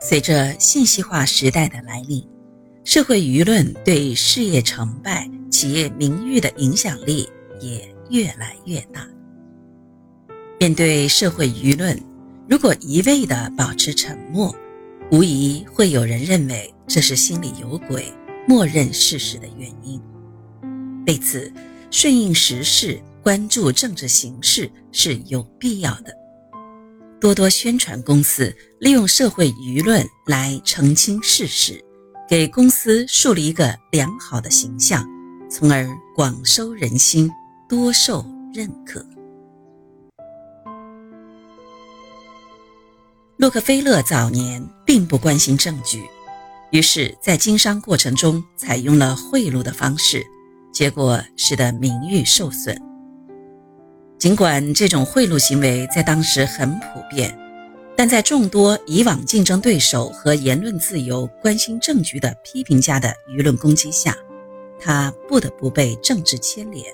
随着信息化时代的来临，社会舆论对事业成败、企业名誉的影响力也越来越大。面对社会舆论，如果一味地保持沉默，无疑会有人认为这是心里有鬼、默认事实的原因。为此，顺应时势、关注政治形势是有必要的。多多宣传公司，利用社会舆论来澄清事实，给公司树立一个良好的形象，从而广收人心，多受认可。洛克菲勒早年并不关心证据，于是，在经商过程中采用了贿赂的方式，结果使得名誉受损。尽管这种贿赂行为在当时很普遍，但在众多以往竞争对手和言论自由、关心政局的批评家的舆论攻击下，他不得不被政治牵连，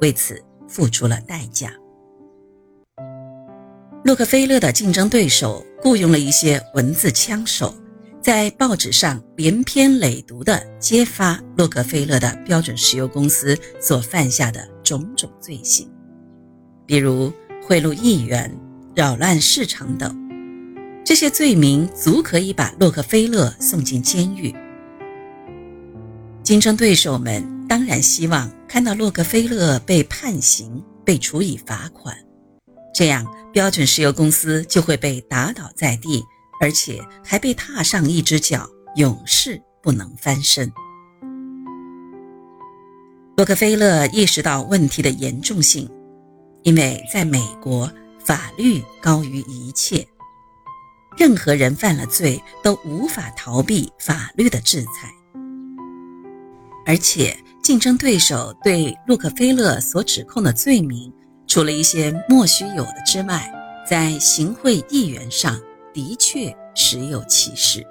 为此付出了代价。洛克菲勒的竞争对手雇佣了一些文字枪手，在报纸上连篇累牍地揭发洛克菲勒的标准石油公司所犯下的种种罪行，比如贿赂议员、扰乱市场等。这些罪名足可以把洛克菲勒送进监狱。竞争对手们当然希望看到洛克菲勒被判刑、被处以罚款。这样，标准石油公司就会被打倒在地，而且还被踏上一只脚，永世不能翻身。洛克菲勒意识到问题的严重性，因为在美国，法律高于一切，任何人犯了罪都无法逃避法律的制裁。而且，竞争对手对洛克菲勒所指控的罪名。除了一些莫须有的之外，在行贿议员上的确实有其事。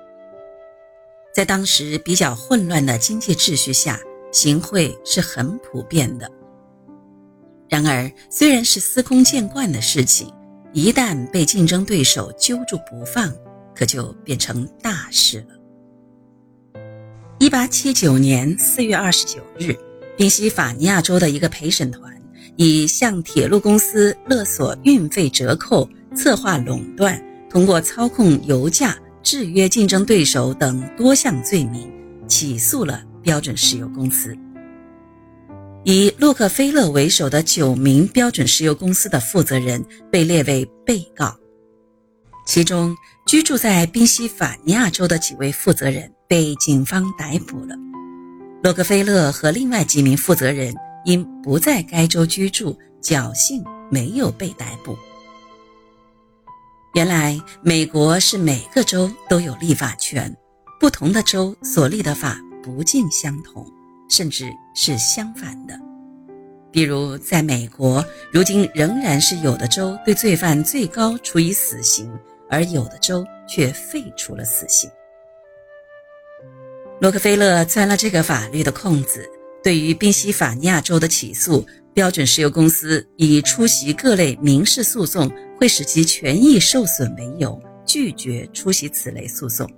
在当时比较混乱的经济秩序下，行贿是很普遍的。然而，虽然是司空见惯的事情，一旦被竞争对手揪住不放，可就变成大事了。一八七九年四月二十九日，宾夕法尼亚州的一个陪审团。以向铁路公司勒索运费折扣、策划垄断、通过操控油价制约竞争对手等多项罪名，起诉了标准石油公司。以洛克菲勒为首的九名标准石油公司的负责人被列为被告，其中居住在宾夕法尼亚州的几位负责人被警方逮捕了。洛克菲勒和另外几名负责人。因不在该州居住，侥幸没有被逮捕。原来，美国是每个州都有立法权，不同的州所立的法不尽相同，甚至是相反的。比如，在美国，如今仍然是有的州对罪犯最高处以死刑，而有的州却废除了死刑。洛克菲勒钻了这个法律的空子。对于宾夕法尼亚州的起诉，标准石油公司以出席各类民事诉讼会使其权益受损为由，拒绝出席此类诉讼。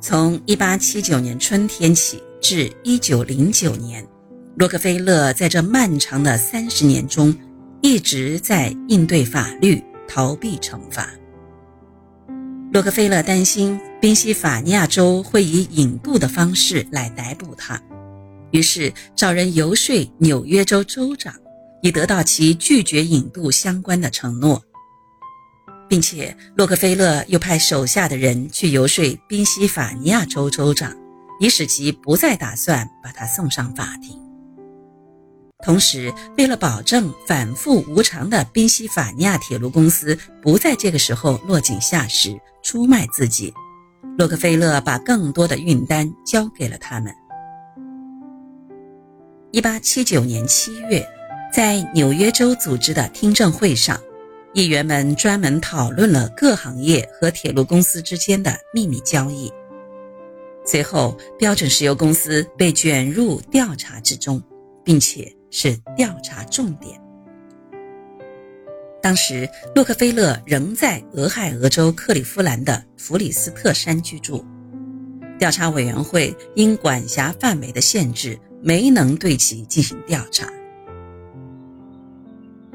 从1879年春天起至1909年，洛克菲勒在这漫长的三十年中，一直在应对法律，逃避惩罚。洛克菲勒担心宾夕法尼亚州会以引渡的方式来逮捕他，于是找人游说纽约州州长，以得到其拒绝引渡相关的承诺，并且洛克菲勒又派手下的人去游说宾夕法尼亚州州长，以使其不再打算把他送上法庭。同时，为了保证反复无常的宾夕法尼亚铁路公司不在这个时候落井下石。出卖自己，洛克菲勒把更多的运单交给了他们。一八七九年七月，在纽约州组织的听证会上，议员们专门讨论了各行业和铁路公司之间的秘密交易。随后，标准石油公司被卷入调查之中，并且是调查重点。当时，洛克菲勒仍在俄亥俄州克利夫兰的弗里斯特山居住。调查委员会因管辖范围的限制，没能对其进行调查。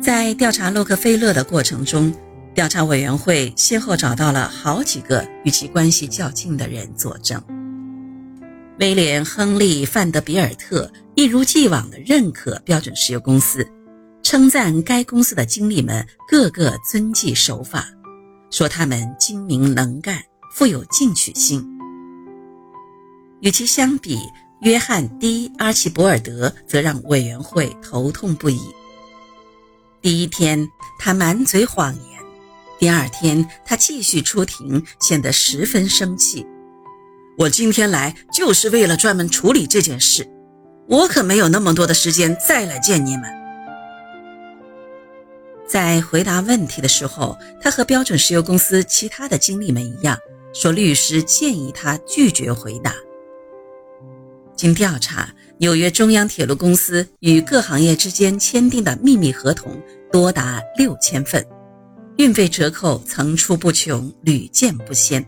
在调查洛克菲勒的过程中，调查委员会先后找到了好几个与其关系较近的人作证。威廉·亨利·范德比尔特一如既往地认可标准石油公司。称赞该公司的经理们个个遵纪守法，说他们精明能干、富有进取心。与其相比，约翰 ·D· 阿奇博尔德则让委员会头痛不已。第一天，他满嘴谎言；第二天，他继续出庭，显得十分生气。我今天来就是为了专门处理这件事，我可没有那么多的时间再来见你们。在回答问题的时候，他和标准石油公司其他的经理们一样，说律师建议他拒绝回答。经调查，纽约中央铁路公司与各行业之间签订的秘密合同多达六千份，运费折扣层出不穷，屡见不鲜。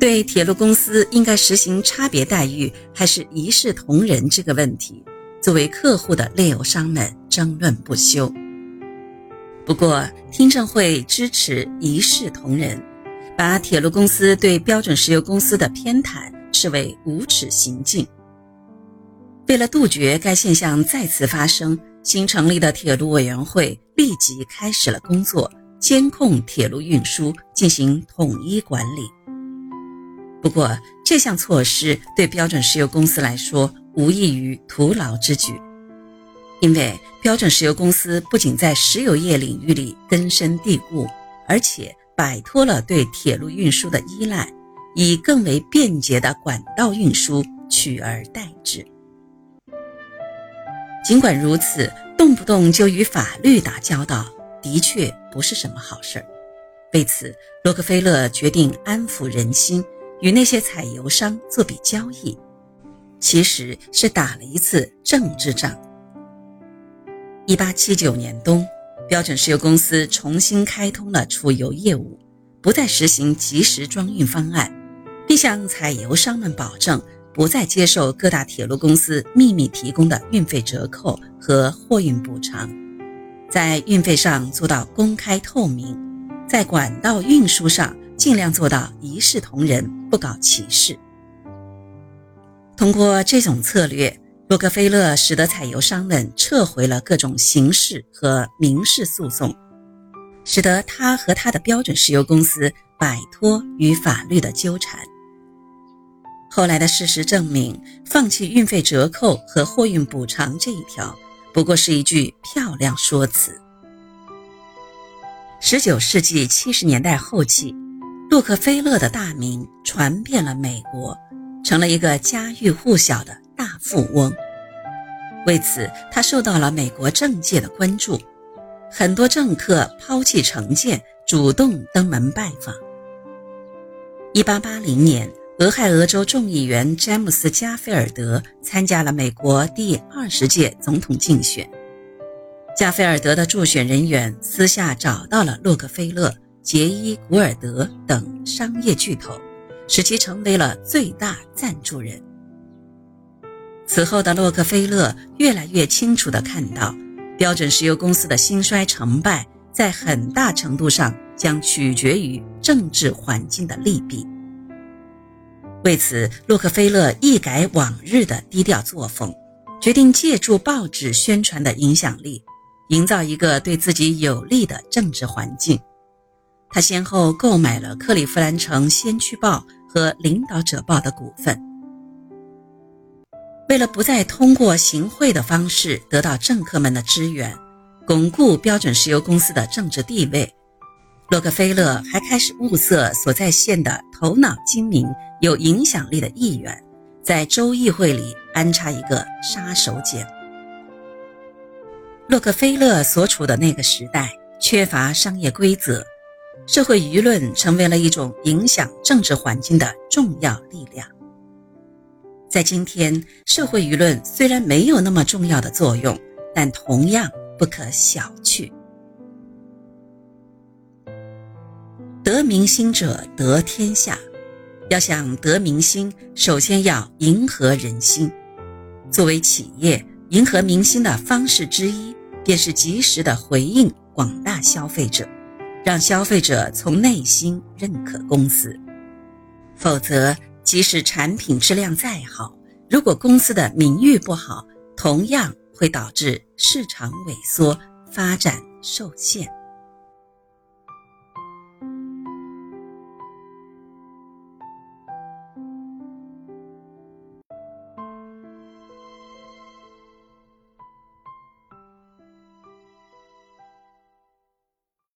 对铁路公司应该实行差别待遇还是一视同仁这个问题，作为客户的炼油商们争论不休。不过，听证会支持一视同仁，把铁路公司对标准石油公司的偏袒视为无耻行径。为了杜绝该现象再次发生，新成立的铁路委员会立即开始了工作，监控铁路运输，进行统一管理。不过，这项措施对标准石油公司来说无异于徒劳之举。因为标准石油公司不仅在石油业领域里根深蒂固，而且摆脱了对铁路运输的依赖，以更为便捷的管道运输取而代之。尽管如此，动不动就与法律打交道，的确不是什么好事儿。为此，洛克菲勒决定安抚人心，与那些采油商做笔交易，其实是打了一次政治仗。一八七九年冬，标准石油公司重新开通了储油业务，不再实行即时装运方案，并向采油商们保证不再接受各大铁路公司秘密提供的运费折扣和货运补偿，在运费上做到公开透明，在管道运输上尽量做到一视同仁，不搞歧视。通过这种策略。洛克菲勒使得采油商们撤回了各种刑事和民事诉讼，使得他和他的标准石油公司摆脱与法律的纠缠。后来的事实证明，放弃运费折扣和货运补偿这一条，不过是一句漂亮说辞。十九世纪七十年代后期，洛克菲勒的大名传遍了美国，成了一个家喻户晓的。大富翁，为此他受到了美国政界的关注，很多政客抛弃成见，主动登门拜访。一八八零年，俄亥俄州众议员詹姆斯·加菲尔德参加了美国第二十届总统竞选。加菲尔德的助选人员私下找到了洛克菲勒、杰伊·古尔德等商业巨头，使其成为了最大赞助人。此后的洛克菲勒越来越清楚地看到，标准石油公司的兴衰成败在很大程度上将取决于政治环境的利弊。为此，洛克菲勒一改往日的低调作风，决定借助报纸宣传的影响力，营造一个对自己有利的政治环境。他先后购买了克利夫兰城先驱报和领导者报的股份。为了不再通过行贿的方式得到政客们的支援，巩固标准石油公司的政治地位，洛克菲勒还开始物色所在县的头脑精明、有影响力的议员，在州议会里安插一个杀手锏。洛克菲勒所处的那个时代缺乏商业规则，社会舆论成为了一种影响政治环境的重要力量。在今天，社会舆论虽然没有那么重要的作用，但同样不可小觑。得民心者得天下。要想得民心，首先要迎合人心。作为企业，迎合民心的方式之一，便是及时的回应广大消费者，让消费者从内心认可公司。否则，即使产品质量再好，如果公司的名誉不好，同样会导致市场萎缩、发展受限。